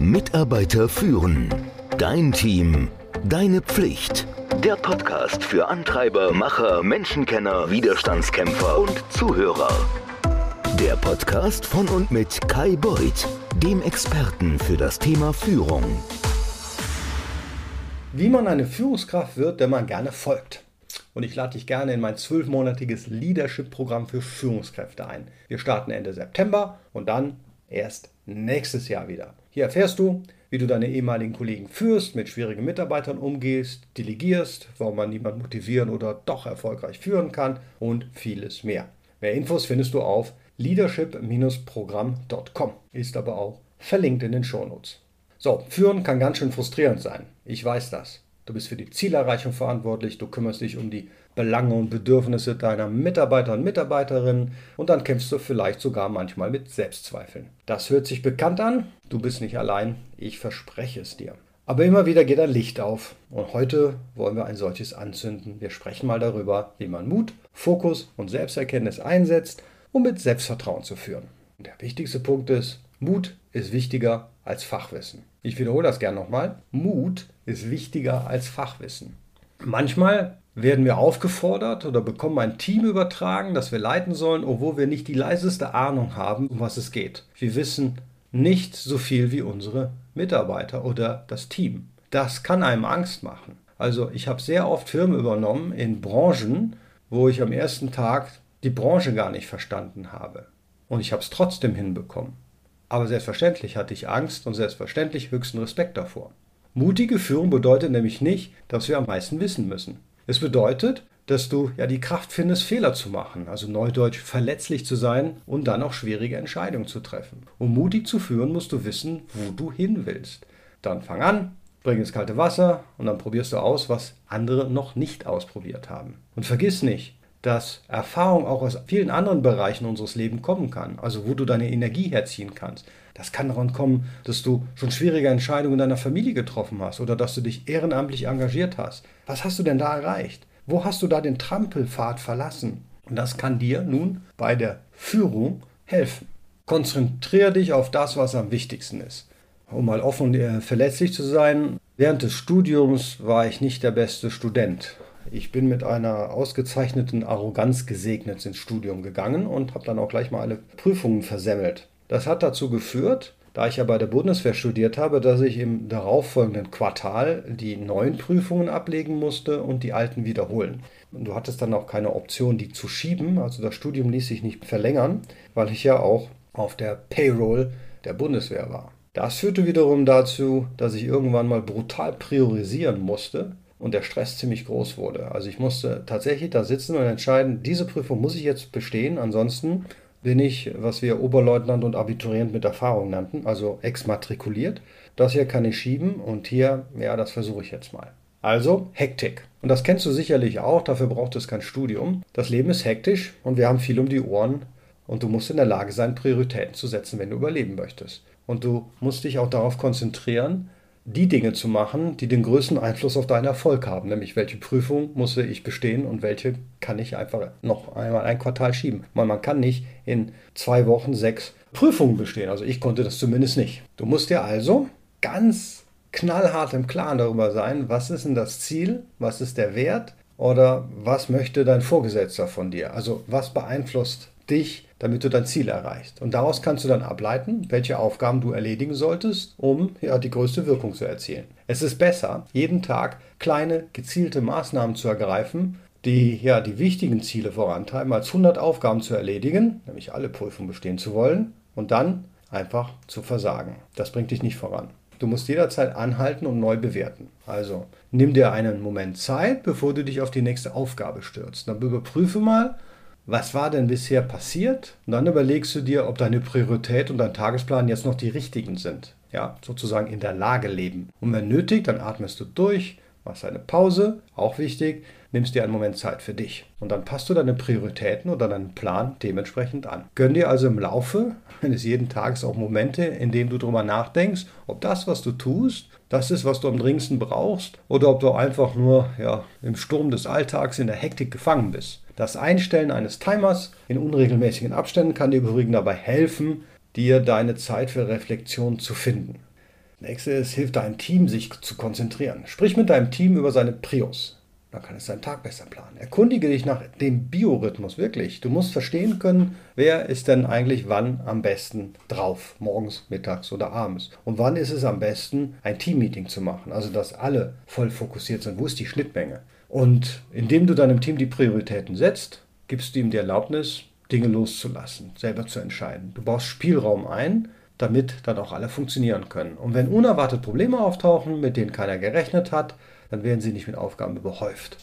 Mitarbeiter führen. Dein Team. Deine Pflicht. Der Podcast für Antreiber, Macher, Menschenkenner, Widerstandskämpfer und Zuhörer. Der Podcast von und mit Kai Beuth, dem Experten für das Thema Führung. Wie man eine Führungskraft wird, der man gerne folgt. Und ich lade dich gerne in mein zwölfmonatiges Leadership-Programm für Führungskräfte ein. Wir starten Ende September und dann erst nächstes Jahr wieder. Hier erfährst du, wie du deine ehemaligen Kollegen führst, mit schwierigen Mitarbeitern umgehst, delegierst, warum man niemanden motivieren oder doch erfolgreich führen kann und vieles mehr. Mehr Infos findest du auf leadership-programm.com, ist aber auch verlinkt in den Shownotes. So, führen kann ganz schön frustrierend sein. Ich weiß das. Du bist für die Zielerreichung verantwortlich, du kümmerst dich um die Belange und Bedürfnisse deiner Mitarbeiter und Mitarbeiterinnen und dann kämpfst du vielleicht sogar manchmal mit Selbstzweifeln. Das hört sich bekannt an, du bist nicht allein, ich verspreche es dir. Aber immer wieder geht ein Licht auf und heute wollen wir ein solches anzünden. Wir sprechen mal darüber, wie man Mut, Fokus und Selbsterkenntnis einsetzt, um mit Selbstvertrauen zu führen. Und der wichtigste Punkt ist, Mut ist wichtiger als Fachwissen. Ich wiederhole das gern nochmal. Mut ist wichtiger als Fachwissen. Manchmal werden wir aufgefordert oder bekommen ein Team übertragen, das wir leiten sollen, obwohl wir nicht die leiseste Ahnung haben, um was es geht. Wir wissen nicht so viel wie unsere Mitarbeiter oder das Team. Das kann einem Angst machen. Also ich habe sehr oft Firmen übernommen in Branchen, wo ich am ersten Tag die Branche gar nicht verstanden habe. Und ich habe es trotzdem hinbekommen. Aber selbstverständlich hatte ich Angst und selbstverständlich höchsten Respekt davor. Mutige Führung bedeutet nämlich nicht, dass wir am meisten wissen müssen. Es bedeutet, dass du ja die Kraft findest, Fehler zu machen, also neudeutsch verletzlich zu sein und dann auch schwierige Entscheidungen zu treffen. Um mutig zu führen, musst du wissen, wo du hin willst. Dann fang an, bring ins kalte Wasser und dann probierst du aus, was andere noch nicht ausprobiert haben. Und vergiss nicht, dass Erfahrung auch aus vielen anderen Bereichen unseres Lebens kommen kann, also wo du deine Energie herziehen kannst. Das kann daran kommen, dass du schon schwierige Entscheidungen in deiner Familie getroffen hast oder dass du dich ehrenamtlich engagiert hast. Was hast du denn da erreicht? Wo hast du da den Trampelpfad verlassen? Und das kann dir nun bei der Führung helfen. Konzentriere dich auf das, was am wichtigsten ist. Um mal offen und äh, verletzlich zu sein, während des Studiums war ich nicht der beste Student. Ich bin mit einer ausgezeichneten Arroganz gesegnet ins Studium gegangen und habe dann auch gleich mal alle Prüfungen versemmelt. Das hat dazu geführt, da ich ja bei der Bundeswehr studiert habe, dass ich im darauffolgenden Quartal die neuen Prüfungen ablegen musste und die alten wiederholen. Und du hattest dann auch keine Option, die zu schieben. Also das Studium ließ sich nicht verlängern, weil ich ja auch auf der Payroll der Bundeswehr war. Das führte wiederum dazu, dass ich irgendwann mal brutal priorisieren musste und der Stress ziemlich groß wurde. Also ich musste tatsächlich da sitzen und entscheiden, diese Prüfung muss ich jetzt bestehen, ansonsten bin ich, was wir Oberleutnant und Abiturient mit Erfahrung nannten, also exmatrikuliert. Das hier kann ich schieben und hier, ja, das versuche ich jetzt mal. Also Hektik. Und das kennst du sicherlich auch, dafür braucht es kein Studium. Das Leben ist hektisch und wir haben viel um die Ohren und du musst in der Lage sein, Prioritäten zu setzen, wenn du überleben möchtest. Und du musst dich auch darauf konzentrieren, die Dinge zu machen, die den größten Einfluss auf deinen Erfolg haben. Nämlich, welche Prüfung muss ich bestehen und welche kann ich einfach noch einmal ein Quartal schieben. Weil man kann nicht in zwei Wochen sechs Prüfungen bestehen. Also ich konnte das zumindest nicht. Du musst dir also ganz knallhart im Klaren darüber sein, was ist denn das Ziel, was ist der Wert oder was möchte dein Vorgesetzter von dir. Also was beeinflusst dich, damit du dein Ziel erreichst. Und daraus kannst du dann ableiten, welche Aufgaben du erledigen solltest, um ja, die größte Wirkung zu erzielen. Es ist besser, jeden Tag kleine, gezielte Maßnahmen zu ergreifen, die ja die wichtigen Ziele vorantreiben, als 100 Aufgaben zu erledigen, nämlich alle Prüfungen bestehen zu wollen, und dann einfach zu versagen. Das bringt dich nicht voran. Du musst jederzeit anhalten und neu bewerten. Also nimm dir einen Moment Zeit, bevor du dich auf die nächste Aufgabe stürzt. Dann überprüfe mal, was war denn bisher passiert? Und dann überlegst du dir, ob deine Priorität und dein Tagesplan jetzt noch die richtigen sind. Ja, sozusagen in der Lage leben. Und wenn nötig, dann atmest du durch, machst eine Pause, auch wichtig, nimmst dir einen Moment Zeit für dich. Und dann passt du deine Prioritäten oder deinen Plan dementsprechend an. Gönn dir also im Laufe eines jeden Tages auch Momente, in denen du darüber nachdenkst, ob das, was du tust, das ist, was du am dringendsten brauchst, oder ob du einfach nur ja, im Sturm des Alltags in der Hektik gefangen bist. Das Einstellen eines Timers in unregelmäßigen Abständen kann dir übrigens dabei helfen, dir deine Zeit für Reflexion zu finden. Nächste ist, hilft deinem Team, sich zu konzentrieren. Sprich mit deinem Team über seine Prios. Dann kann es deinen Tag besser planen. Erkundige dich nach dem Biorhythmus, wirklich. Du musst verstehen können, wer ist denn eigentlich wann am besten drauf. Morgens, mittags oder abends. Und wann ist es am besten, ein Teammeeting zu machen. Also, dass alle voll fokussiert sind. Wo ist die Schnittmenge? Und indem du deinem Team die Prioritäten setzt, gibst du ihm die Erlaubnis, Dinge loszulassen, selber zu entscheiden. Du baust Spielraum ein, damit dann auch alle funktionieren können. Und wenn unerwartet Probleme auftauchen, mit denen keiner gerechnet hat, dann werden sie nicht mit Aufgaben überhäuft.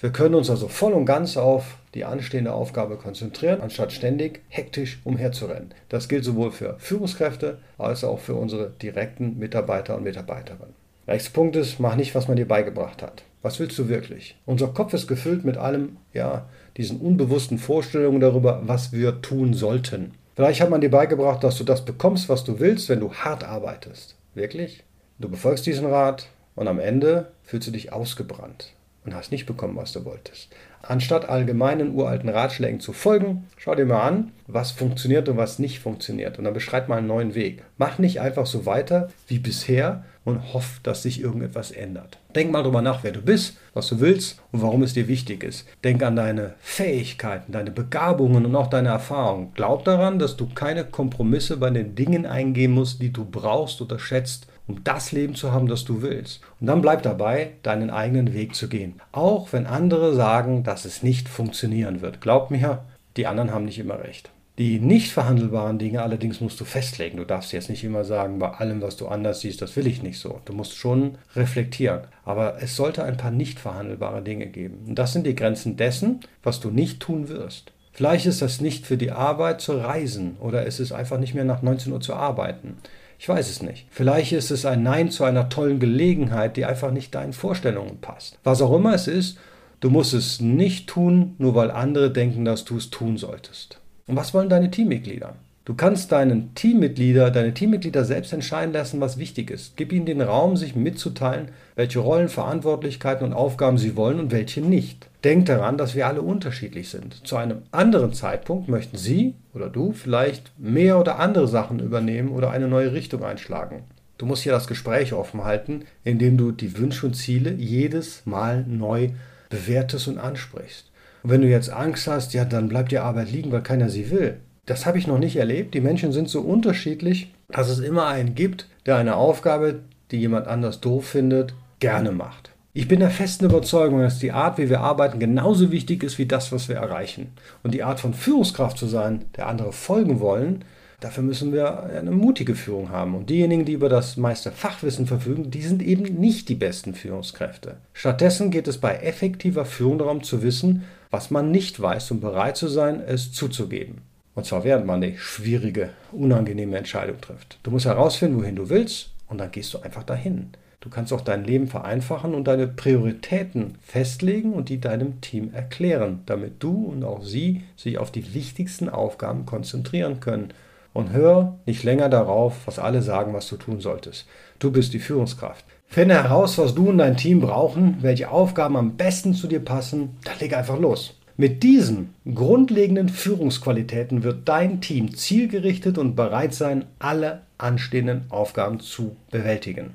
Wir können uns also voll und ganz auf die anstehende Aufgabe konzentrieren, anstatt ständig hektisch umherzurennen. Das gilt sowohl für Führungskräfte als auch für unsere direkten Mitarbeiter und Mitarbeiterinnen. Nächster Punkt ist, mach nicht, was man dir beigebracht hat. Was willst du wirklich? Unser Kopf ist gefüllt mit allem, ja, diesen unbewussten Vorstellungen darüber, was wir tun sollten. Vielleicht hat man dir beigebracht, dass du das bekommst, was du willst, wenn du hart arbeitest. Wirklich? Du befolgst diesen Rat und am Ende fühlst du dich ausgebrannt und hast nicht bekommen, was du wolltest. Anstatt allgemeinen uralten Ratschlägen zu folgen, schau dir mal an, was funktioniert und was nicht funktioniert. Und dann beschreib mal einen neuen Weg. Mach nicht einfach so weiter wie bisher und hoff, dass sich irgendetwas ändert. Denk mal drüber nach, wer du bist, was du willst und warum es dir wichtig ist. Denk an deine Fähigkeiten, deine Begabungen und auch deine Erfahrungen. Glaub daran, dass du keine Kompromisse bei den Dingen eingehen musst, die du brauchst oder schätzt um das Leben zu haben, das du willst. Und dann bleib dabei, deinen eigenen Weg zu gehen. Auch wenn andere sagen, dass es nicht funktionieren wird. Glaub mir, die anderen haben nicht immer recht. Die nicht verhandelbaren Dinge allerdings musst du festlegen. Du darfst jetzt nicht immer sagen, bei allem, was du anders siehst, das will ich nicht so. Du musst schon reflektieren. Aber es sollte ein paar nicht verhandelbare Dinge geben. Und das sind die Grenzen dessen, was du nicht tun wirst. Vielleicht ist das nicht für die Arbeit zu reisen oder es ist einfach nicht mehr nach 19 Uhr zu arbeiten. Ich weiß es nicht. Vielleicht ist es ein Nein zu einer tollen Gelegenheit, die einfach nicht deinen Vorstellungen passt. Was auch immer es ist, du musst es nicht tun, nur weil andere denken, dass du es tun solltest. Und was wollen deine Teammitglieder? Du kannst deinen Teammitglieder, deine Teammitglieder selbst entscheiden lassen, was wichtig ist. Gib ihnen den Raum, sich mitzuteilen, welche Rollen, Verantwortlichkeiten und Aufgaben sie wollen und welche nicht. Denk daran, dass wir alle unterschiedlich sind. Zu einem anderen Zeitpunkt möchten sie oder du vielleicht mehr oder andere Sachen übernehmen oder eine neue Richtung einschlagen. Du musst hier das Gespräch offen halten, indem du die Wünsche und Ziele jedes Mal neu bewertest und ansprichst. Und wenn du jetzt Angst hast, ja, dann bleibt die Arbeit liegen, weil keiner sie will. Das habe ich noch nicht erlebt. Die Menschen sind so unterschiedlich, dass es immer einen gibt, der eine Aufgabe, die jemand anders doof findet, gerne macht. Ich bin der festen Überzeugung, dass die Art, wie wir arbeiten, genauso wichtig ist wie das, was wir erreichen. Und die Art von Führungskraft zu sein, der andere folgen wollen, dafür müssen wir eine mutige Führung haben. Und diejenigen, die über das meiste Fachwissen verfügen, die sind eben nicht die besten Führungskräfte. Stattdessen geht es bei effektiver Führung darum zu wissen, was man nicht weiß und bereit zu sein, es zuzugeben. Und zwar während man eine schwierige, unangenehme Entscheidung trifft. Du musst herausfinden, wohin du willst und dann gehst du einfach dahin. Du kannst auch dein Leben vereinfachen und deine Prioritäten festlegen und die deinem Team erklären, damit du und auch sie sich auf die wichtigsten Aufgaben konzentrieren können. Und hör nicht länger darauf, was alle sagen, was du tun solltest. Du bist die Führungskraft. Finde heraus, was du und dein Team brauchen, welche Aufgaben am besten zu dir passen, dann leg einfach los. Mit diesen grundlegenden Führungsqualitäten wird dein Team zielgerichtet und bereit sein, alle anstehenden Aufgaben zu bewältigen.